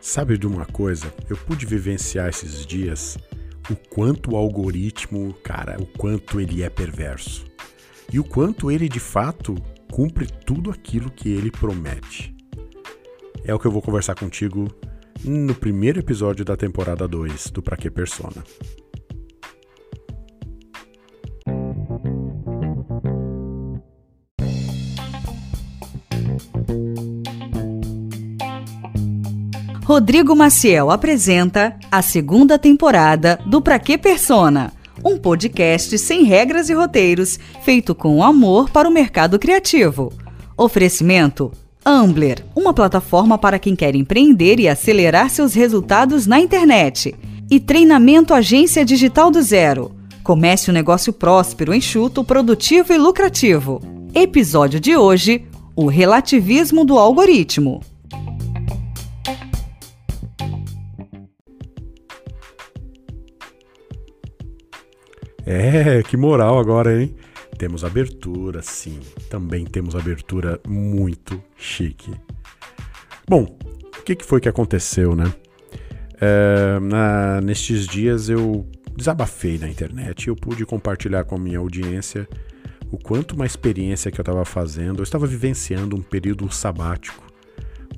Sabe de uma coisa? Eu pude vivenciar esses dias o quanto o algoritmo, cara, o quanto ele é perverso. E o quanto ele de fato cumpre tudo aquilo que ele promete. É o que eu vou conversar contigo no primeiro episódio da temporada 2 do Pra Que Persona. Rodrigo Maciel apresenta a segunda temporada do Pra Que Persona, um podcast sem regras e roteiros, feito com amor para o mercado criativo. Oferecimento Ambler, uma plataforma para quem quer empreender e acelerar seus resultados na internet. E Treinamento Agência Digital do Zero. Comece um negócio próspero, enxuto, produtivo e lucrativo. Episódio de hoje: O relativismo do algoritmo. É, que moral agora, hein? Temos abertura, sim. Também temos abertura muito chique. Bom, o que, foi que aconteceu, né? É, na, nestes dias eu desabafei na internet e eu pude compartilhar com a minha audiência o quanto uma experiência que eu estava fazendo, eu estava vivenciando um período sabático,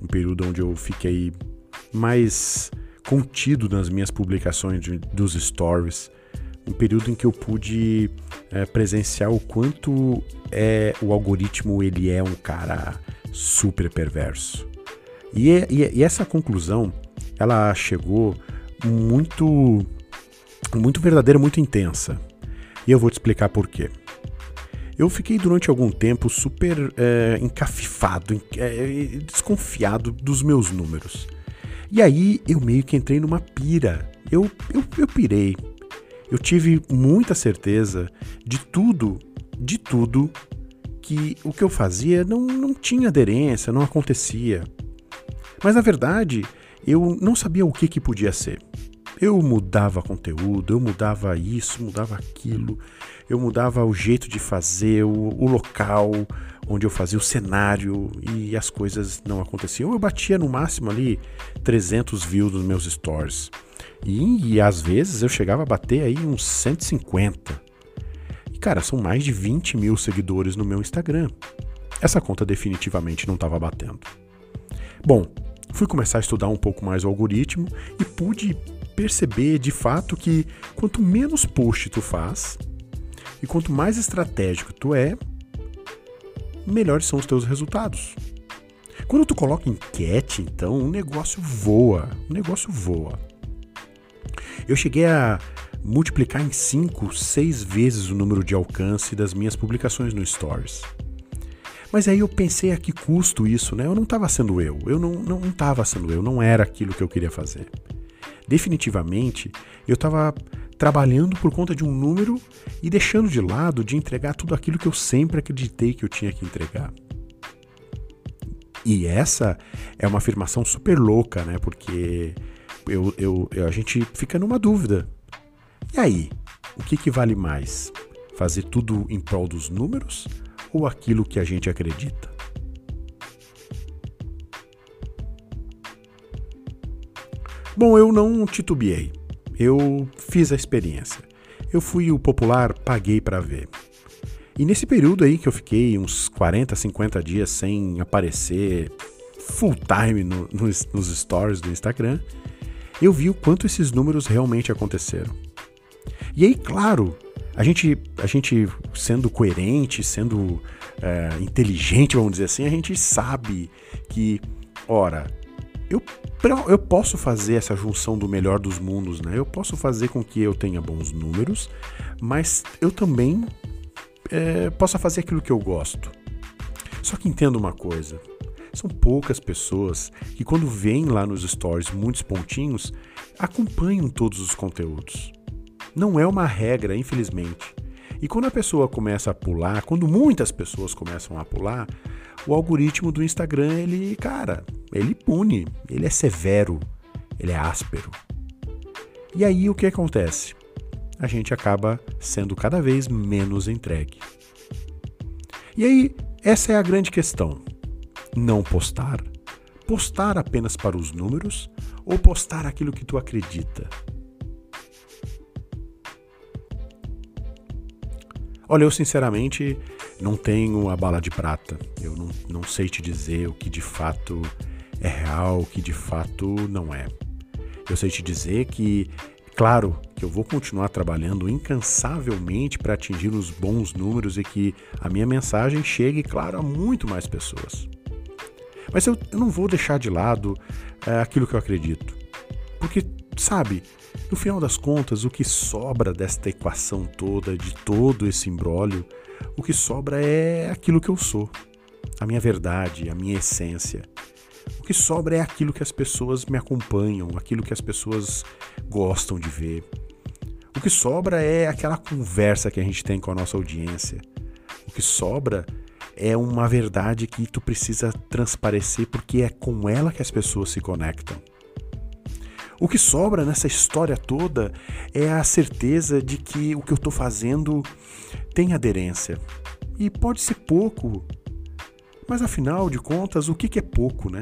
um período onde eu fiquei mais contido nas minhas publicações de, dos stories, um período em que eu pude é, presenciar o quanto é o algoritmo ele é um cara super perverso. E, e, e essa conclusão ela chegou muito muito verdadeira, muito intensa. E eu vou te explicar por quê. Eu fiquei durante algum tempo super é, encafifado, é, desconfiado dos meus números. E aí eu meio que entrei numa pira. Eu, eu, eu pirei eu tive muita certeza de tudo, de tudo, que o que eu fazia não, não tinha aderência, não acontecia. Mas na verdade, eu não sabia o que, que podia ser. Eu mudava conteúdo, eu mudava isso, mudava aquilo, eu mudava o jeito de fazer, o, o, local onde eu fazia o cenário e as coisas não aconteciam. Eu batia no máximo ali 300 views nos meus stories. E, e às vezes eu chegava a bater aí uns 150. E cara, são mais de 20 mil seguidores no meu Instagram. Essa conta definitivamente não estava batendo. Bom, fui começar a estudar um pouco mais o algoritmo e pude perceber de fato que quanto menos post tu faz e quanto mais estratégico tu é, melhores são os teus resultados. Quando tu coloca enquete, então, o negócio voa, o negócio voa. Eu cheguei a multiplicar em 5, 6 vezes o número de alcance das minhas publicações no Stories. Mas aí eu pensei a que custo isso, né? Eu não estava sendo eu, eu não estava sendo eu, não era aquilo que eu queria fazer. Definitivamente, eu estava trabalhando por conta de um número e deixando de lado de entregar tudo aquilo que eu sempre acreditei que eu tinha que entregar. E essa é uma afirmação super louca, né? Porque eu, eu, a gente fica numa dúvida. E aí, o que, que vale mais? Fazer tudo em prol dos números ou aquilo que a gente acredita? Bom, eu não titubeei. Eu fiz a experiência. Eu fui o popular paguei para ver. E nesse período aí que eu fiquei uns 40, 50 dias sem aparecer full time no, nos stories do Instagram, eu vi o quanto esses números realmente aconteceram. E aí, claro, a gente, a gente sendo coerente, sendo é, inteligente, vamos dizer assim, a gente sabe que, ora, eu, eu posso fazer essa junção do melhor dos mundos, né? Eu posso fazer com que eu tenha bons números, mas eu também é, possa fazer aquilo que eu gosto. Só que entenda uma coisa: são poucas pessoas que, quando veem lá nos stories muitos pontinhos, acompanham todos os conteúdos. Não é uma regra, infelizmente. E quando a pessoa começa a pular, quando muitas pessoas começam a pular, o algoritmo do Instagram, ele, cara, ele pune, ele é severo, ele é áspero. E aí o que acontece? A gente acaba sendo cada vez menos entregue. E aí, essa é a grande questão não postar Postar apenas para os números ou postar aquilo que tu acredita? Olha, eu sinceramente não tenho a bala de prata. Eu não, não sei te dizer o que de fato é real, o que de fato não é. Eu sei te dizer que, claro, que eu vou continuar trabalhando incansavelmente para atingir os bons números e que a minha mensagem chegue, claro, a muito mais pessoas. Mas eu, eu não vou deixar de lado é, aquilo que eu acredito. Porque, sabe, no final das contas, o que sobra desta equação toda, de todo esse imbróglio, o que sobra é aquilo que eu sou, a minha verdade, a minha essência. O que sobra é aquilo que as pessoas me acompanham, aquilo que as pessoas gostam de ver. O que sobra é aquela conversa que a gente tem com a nossa audiência. O que sobra é uma verdade que tu precisa transparecer porque é com ela que as pessoas se conectam. O que sobra nessa história toda é a certeza de que o que eu estou fazendo tem aderência. E pode ser pouco, mas afinal de contas, o que é pouco, né?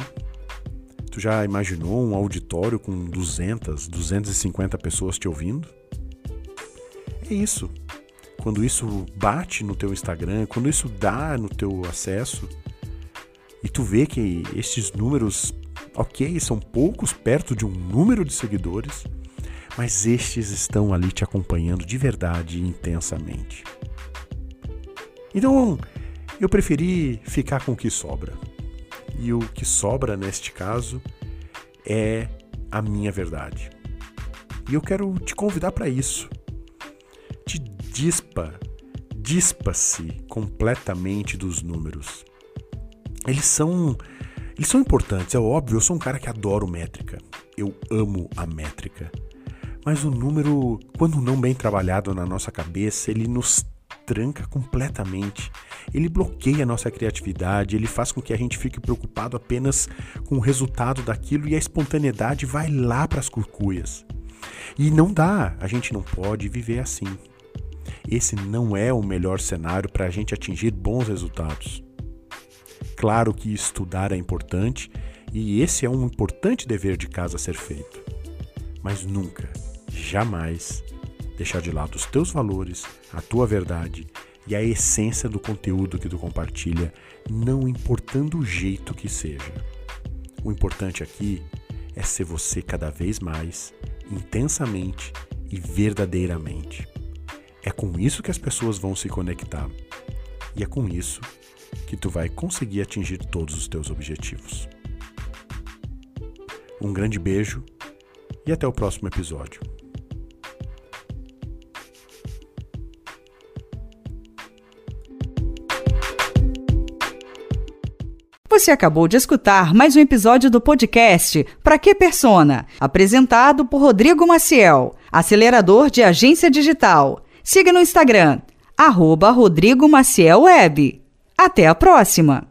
Tu já imaginou um auditório com 200, 250 pessoas te ouvindo? É isso. Quando isso bate no teu Instagram, quando isso dá no teu acesso, e tu vê que esses números, ok, são poucos perto de um número de seguidores, mas estes estão ali te acompanhando de verdade e intensamente. Então, eu preferi ficar com o que sobra. E o que sobra neste caso é a minha verdade. E eu quero te convidar para isso dispa, dispa-se completamente dos números. Eles são eles são importantes, é óbvio, eu sou um cara que adoro métrica. Eu amo a métrica. Mas o número, quando não bem trabalhado na nossa cabeça, ele nos tranca completamente. Ele bloqueia a nossa criatividade, ele faz com que a gente fique preocupado apenas com o resultado daquilo e a espontaneidade vai lá para as curcuias. E não dá, a gente não pode viver assim esse não é o melhor cenário para a gente atingir bons resultados. Claro que estudar é importante e esse é um importante dever de casa a ser feito. Mas nunca, jamais, deixar de lado os teus valores, a tua verdade e a essência do conteúdo que tu compartilha, não importando o jeito que seja. O importante aqui é ser você cada vez mais, intensamente e verdadeiramente. É com isso que as pessoas vão se conectar. E é com isso que tu vai conseguir atingir todos os teus objetivos. Um grande beijo e até o próximo episódio. Você acabou de escutar mais um episódio do podcast Pra Que Persona, apresentado por Rodrigo Maciel, acelerador de agência digital. Siga no Instagram, arroba Rodrigo Maciel Web. Até a próxima!